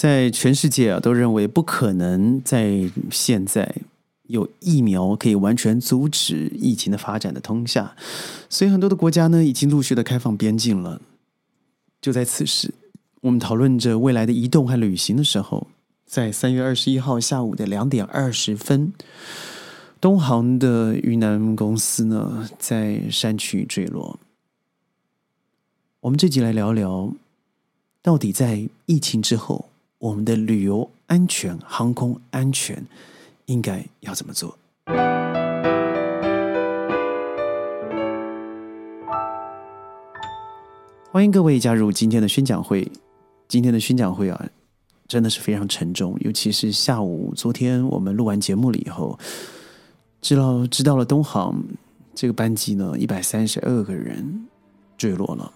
在全世界啊，都认为不可能在现在有疫苗可以完全阻止疫情的发展的通下，所以很多的国家呢，已经陆续的开放边境了。就在此时，我们讨论着未来的移动和旅行的时候，在三月二十一号下午的两点二十分，东航的云南公司呢，在山区坠落。我们这集来聊聊，到底在疫情之后，我们的旅游安全、航空安全应该要怎么做？欢迎各位加入今天的宣讲会。今天的宣讲会啊，真的是非常沉重，尤其是下午，昨天我们录完节目了以后，知道知道了东航这个班机呢，一百三十二个人坠落了。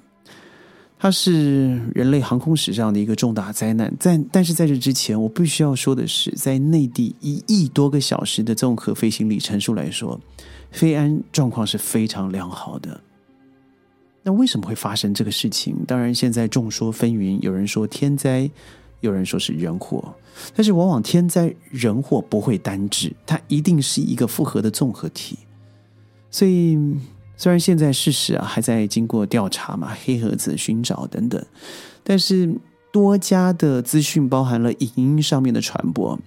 它是人类航空史上的一个重大灾难，在但是在这之前，我必须要说的是，在内地一亿多个小时的综合飞行里程数来说，飞安状况是非常良好的。那为什么会发生这个事情？当然，现在众说纷纭，有人说天灾，有人说是人祸，但是往往天灾人祸不会单指，它一定是一个复合的综合体，所以。虽然现在事实啊还在经过调查嘛，黑盒子寻找等等，但是多家的资讯包含了影音上面的传播，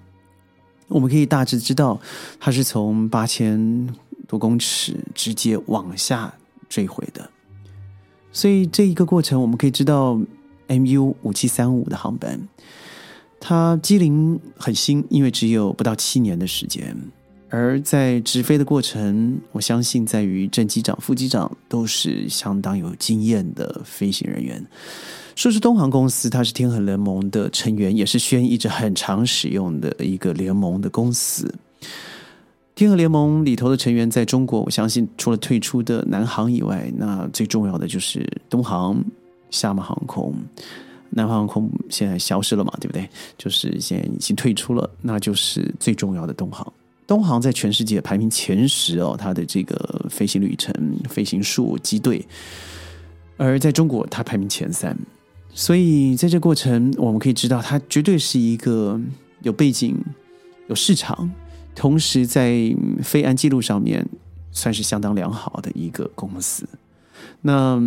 我们可以大致知道它是从八千多公尺直接往下坠毁的。所以这一个过程，我们可以知道 MU 五七三五的航班，它机龄很新，因为只有不到七年的时间。而在直飞的过程，我相信在于正机长、副机长都是相当有经验的飞行人员。说是东航公司，它是天河联盟的成员，也是轩一直很常使用的一个联盟的公司。天河联盟里头的成员，在中国，我相信除了退出的南航以外，那最重要的就是东航、厦门航空、南航空现在消失了嘛，对不对？就是现在已经退出了，那就是最重要的东航。东航在全世界排名前十哦，它的这个飞行旅程、飞行数、机队，而在中国它排名前三，所以在这过程我们可以知道，它绝对是一个有背景、有市场，同时在飞安记录上面算是相当良好的一个公司。那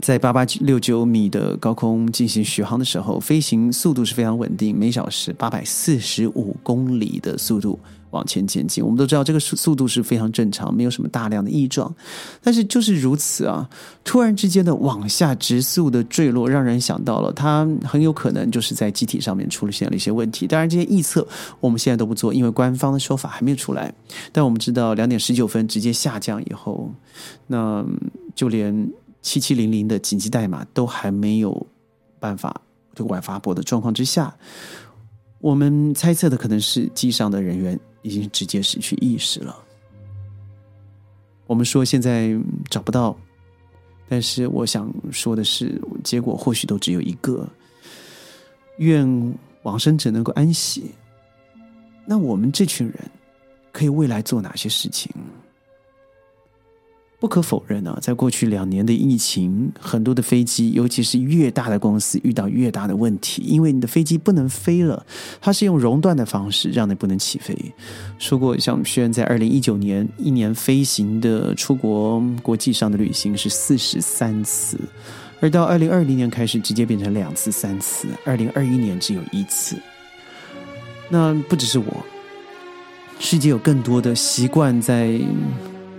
在八八六九米的高空进行续航的时候，飞行速度是非常稳定，每小时八百四十五公里的速度。往前前进，我们都知道这个速速度是非常正常，没有什么大量的异状。但是就是如此啊，突然之间的往下直速的坠落，让人想到了它很有可能就是在机体上面出现了一些问题。当然，这些预测我们现在都不做，因为官方的说法还没有出来。但我们知道，两点十九分直接下降以后，那就连七七零零的紧急代码都还没有办法对外发布的状况之下，我们猜测的可能是机上的人员。已经直接失去意识了。我们说现在找不到，但是我想说的是，结果或许都只有一个：愿往生者能够安息。那我们这群人可以未来做哪些事情？不可否认啊，在过去两年的疫情，很多的飞机，尤其是越大的公司，遇到越大的问题，因为你的飞机不能飞了，它是用熔断的方式让你不能起飞。说过，像轩在二零一九年一年飞行的出国国际上的旅行是四十三次，而到二零二零年开始直接变成两次、三次，二零二一年只有一次。那不只是我，世界有更多的习惯在。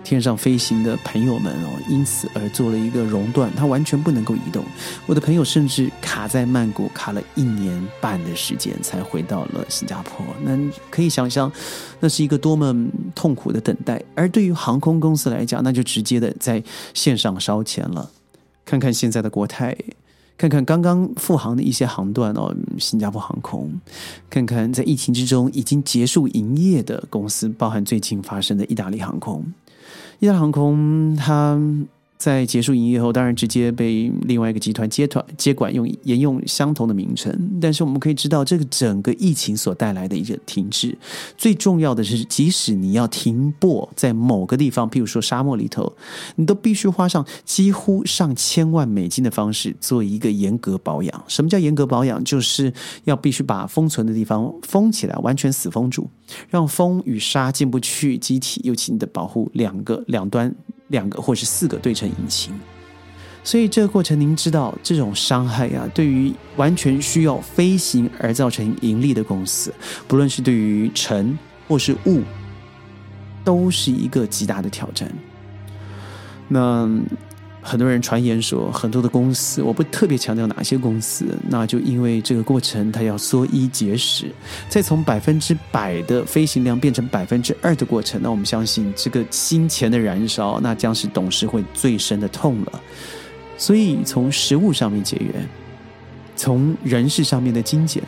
天上飞行的朋友们哦，因此而做了一个熔断，它完全不能够移动。我的朋友甚至卡在曼谷，卡了一年半的时间才回到了新加坡。那可以想象，那是一个多么痛苦的等待。而对于航空公司来讲，那就直接的在线上烧钱了。看看现在的国泰，看看刚刚复航的一些航段哦，新加坡航空，看看在疫情之中已经结束营业的公司，包含最近发生的意大利航空。意大利航空，它在结束营业后，当然直接被另外一个集团接团接管，用沿用相同的名称。但是我们可以知道，这个整个疫情所带来的一个停滞，最重要的是，即使你要停播在某个地方，譬如说沙漠里头，你都必须花上几乎上千万美金的方式做一个严格保养。什么叫严格保养？就是要必须把封存的地方封起来，完全死封住，让风与沙进不去机体，尤其你的保护两个两端。两个或是四个对称引擎，所以这个过程您知道，这种伤害呀，对于完全需要飞行而造成盈利的公司，不论是对于尘或是物，都是一个极大的挑战。那。很多人传言说，很多的公司，我不特别强调哪些公司，那就因为这个过程，它要缩衣节食，再从百分之百的飞行量变成百分之二的过程，那我们相信这个金钱的燃烧，那将是董事会最深的痛了。所以，从食物上面节约，从人事上面的精简，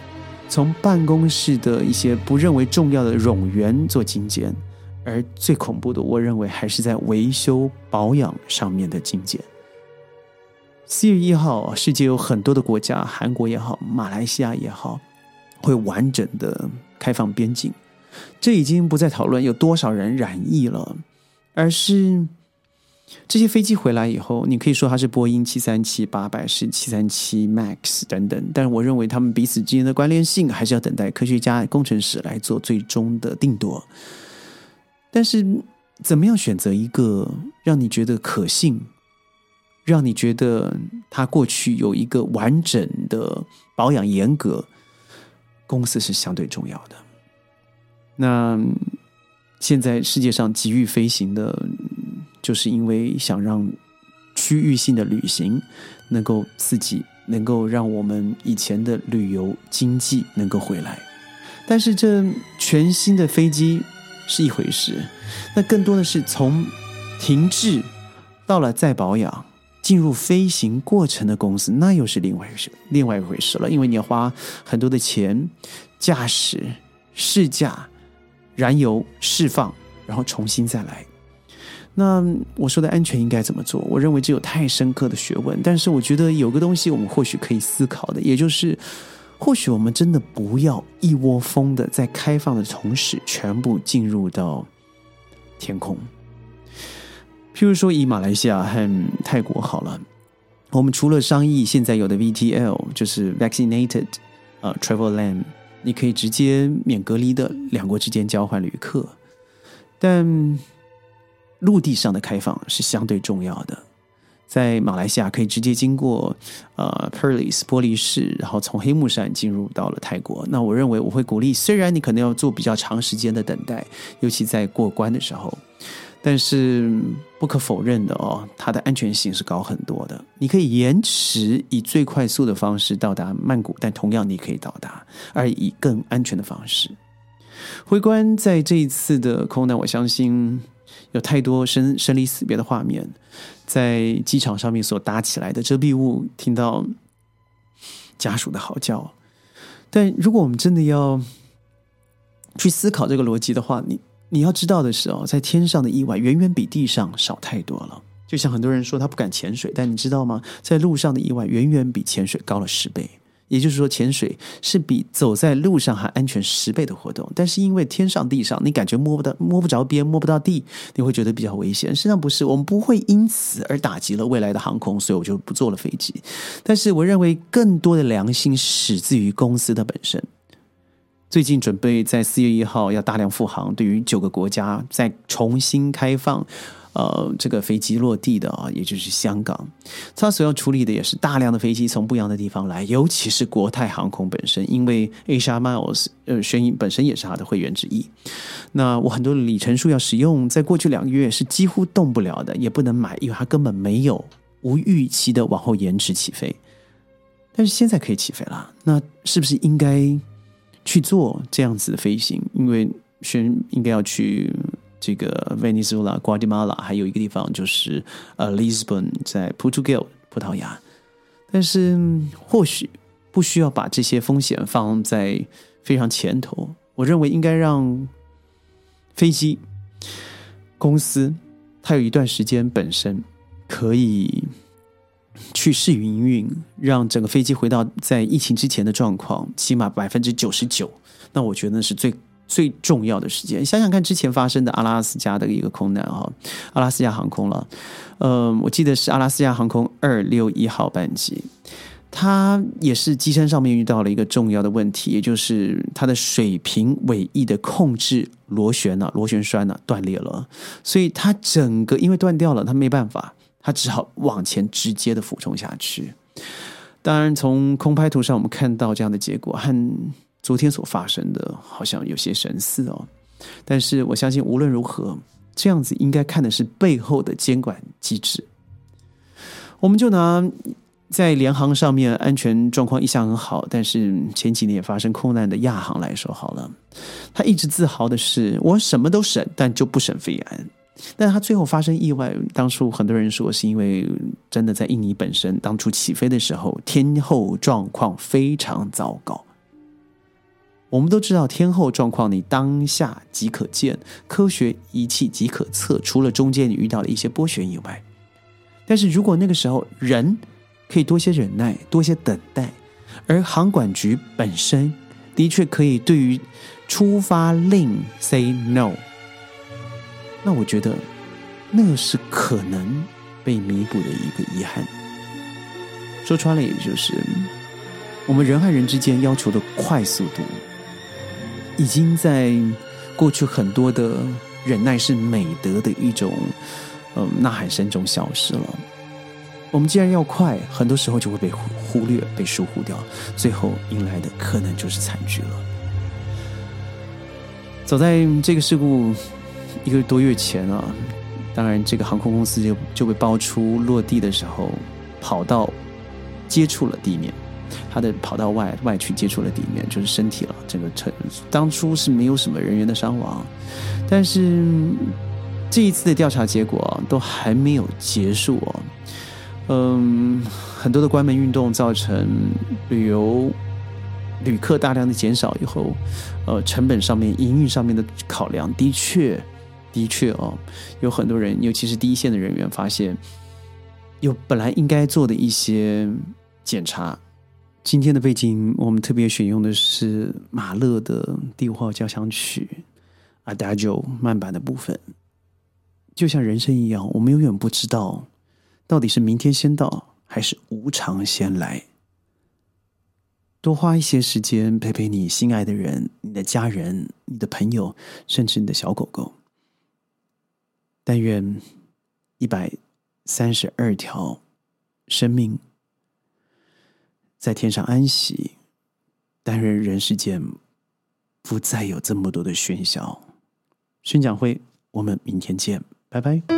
从办公室的一些不认为重要的冗员做精简。而最恐怖的，我认为还是在维修保养上面的精简。四月一号，世界有很多的国家，韩国也好，马来西亚也好，会完整的开放边境。这已经不再讨论有多少人染疫了，而是这些飞机回来以后，你可以说它是波音七三七八百是七三七 MAX 等等，但是我认为他们彼此之间的关联性，还是要等待科学家、工程师来做最终的定夺。但是，怎么样选择一个让你觉得可信、让你觉得他过去有一个完整的保养严格公司是相对重要的。那现在世界上急于飞行的，就是因为想让区域性的旅行能够刺激，能够让我们以前的旅游经济能够回来。但是，这全新的飞机。是一回事，那更多的是从停滞到了再保养，进入飞行过程的公司，那又是另外一事，另外一回事了。因为你要花很多的钱，驾驶、试驾、燃油释放，然后重新再来。那我说的安全应该怎么做？我认为这有太深刻的学问。但是我觉得有个东西我们或许可以思考的，也就是。或许我们真的不要一窝蜂的在开放的同时全部进入到天空。譬如说，以马来西亚和泰国好了，我们除了商议现在有的 VTL，就是 Vaccinated 啊 Travel Land，你可以直接免隔离的两国之间交换旅客，但陆地上的开放是相对重要的。在马来西亚可以直接经过呃 Perlis 玻璃市，然后从黑木山进入到了泰国。那我认为我会鼓励，虽然你可能要做比较长时间的等待，尤其在过关的时候，但是不可否认的哦，它的安全性是高很多的。你可以延迟以最快速的方式到达曼谷，但同样你可以到达，而以更安全的方式。回观在这一次的空难，我相信。有太多生生离死别的画面，在机场上面所搭起来的遮蔽物，听到家属的嚎叫。但如果我们真的要去思考这个逻辑的话，你你要知道的是哦，在天上的意外远远比地上少太多了。就像很多人说他不敢潜水，但你知道吗？在路上的意外远远比潜水高了十倍。也就是说，潜水是比走在路上还安全十倍的活动。但是因为天上地上，你感觉摸不到、摸不着边、摸不到地，你会觉得比较危险。实际上不是，我们不会因此而打击了未来的航空，所以我就不坐了飞机。但是我认为，更多的良心始自于公司的本身。最近准备在四月一号要大量复航，对于九个国家再重新开放。呃，这个飞机落地的啊，也就是香港，它所要处理的也是大量的飞机从不一样的地方来，尤其是国泰航空本身，因为 Asia Miles 呃，轩逸本身也是它的会员之一。那我很多里程数要使用，在过去两个月是几乎动不了的，也不能买，因为它根本没有无预期的往后延迟起飞。但是现在可以起飞了，那是不是应该去做这样子的飞行？因为轩应该要去。这个 Venezuela、Guatemala，还有一个地方就是呃 Lisbon，在 Portugal 葡萄牙。但是或许不需要把这些风险放在非常前头。我认为应该让飞机公司它有一段时间本身可以去试营运，让整个飞机回到在疫情之前的状况，起码百分之九十九。那我觉得是最最重要的时间。想想看，之前发生的阿拉斯加的一个空难哈，阿拉斯加航空了，呃，我记得是阿拉斯加航空二六一号班机。它也是机身上面遇到了一个重要的问题，也就是它的水平尾翼的控制螺旋呢，螺旋栓呢断裂了，所以它整个因为断掉了，它没办法，它只好往前直接的俯冲下去。当然，从空拍图上我们看到这样的结果，很昨天所发生的好像有些神似哦。但是我相信，无论如何，这样子应该看的是背后的监管机制。我们就拿。在联航上面安全状况一向很好，但是前几年也发生空难的亚航来说好了，他一直自豪的是我什么都省，但就不省飞安。但他最后发生意外，当初很多人说是因为真的在印尼本身当初起飞的时候天候状况非常糟糕。我们都知道天后状况你当下即可见，科学仪器即可测，除了中间你遇到了一些波旋以外，但是如果那个时候人。可以多些忍耐，多些等待，而航管局本身的确可以对于出发令 say no。那我觉得那是可能被弥补的一个遗憾。说穿了，也就是我们人和人之间要求的快速度，已经在过去很多的忍耐是美德的一种嗯呐喊声中消失了。我们既然要快，很多时候就会被忽略、被疏忽掉，最后迎来的可能就是惨剧了。走在这个事故一个多月前啊，当然这个航空公司就就被爆出落地的时候跑道接触了地面，他的跑道外外去接触了地面，就是身体了。整个车当初是没有什么人员的伤亡，但是这一次的调查结果都还没有结束哦。嗯，很多的关门运动造成旅游旅客大量的减少以后，呃，成本上面、营运上面的考量，的确，的确哦，有很多人，尤其是第一线的人员，发现有本来应该做的一些检查。今天的背景，我们特别选用的是马勒的第五号交响曲《Adagio》慢板的部分，就像人生一样，我们永远不知道。到底是明天先到，还是无常先来？多花一些时间陪陪你心爱的人、你的家人、你的朋友，甚至你的小狗狗。但愿一百三十二条生命在天上安息。但愿人世间不再有这么多的喧嚣。宣讲会，我们明天见，拜拜。